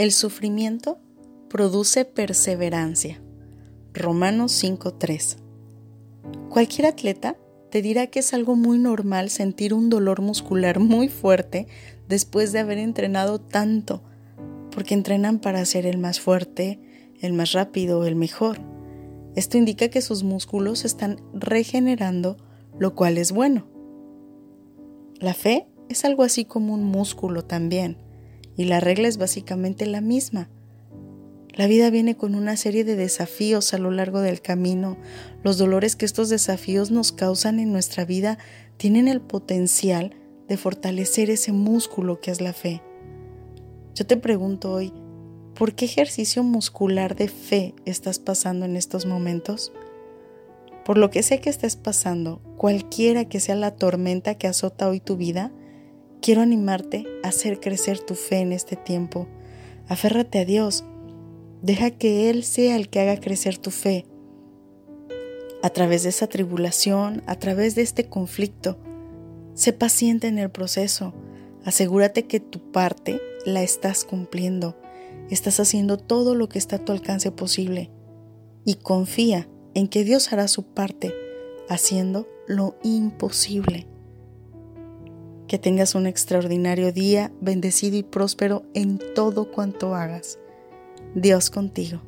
El sufrimiento produce perseverancia. Romanos 5:3. Cualquier atleta te dirá que es algo muy normal sentir un dolor muscular muy fuerte después de haber entrenado tanto, porque entrenan para ser el más fuerte, el más rápido, el mejor. Esto indica que sus músculos están regenerando, lo cual es bueno. La fe es algo así como un músculo también, y la regla es básicamente la misma. La vida viene con una serie de desafíos a lo largo del camino. Los dolores que estos desafíos nos causan en nuestra vida tienen el potencial de fortalecer ese músculo que es la fe. Yo te pregunto hoy, ¿por qué ejercicio muscular de fe estás pasando en estos momentos? Por lo que sé que estés pasando, cualquiera que sea la tormenta que azota hoy tu vida, quiero animarte a hacer crecer tu fe en este tiempo. Aférrate a Dios. Deja que Él sea el que haga crecer tu fe. A través de esa tribulación, a través de este conflicto, sé paciente en el proceso. Asegúrate que tu parte la estás cumpliendo. Estás haciendo todo lo que está a tu alcance posible. Y confía en que Dios hará su parte haciendo lo imposible. Que tengas un extraordinario día, bendecido y próspero en todo cuanto hagas. Dios contigo.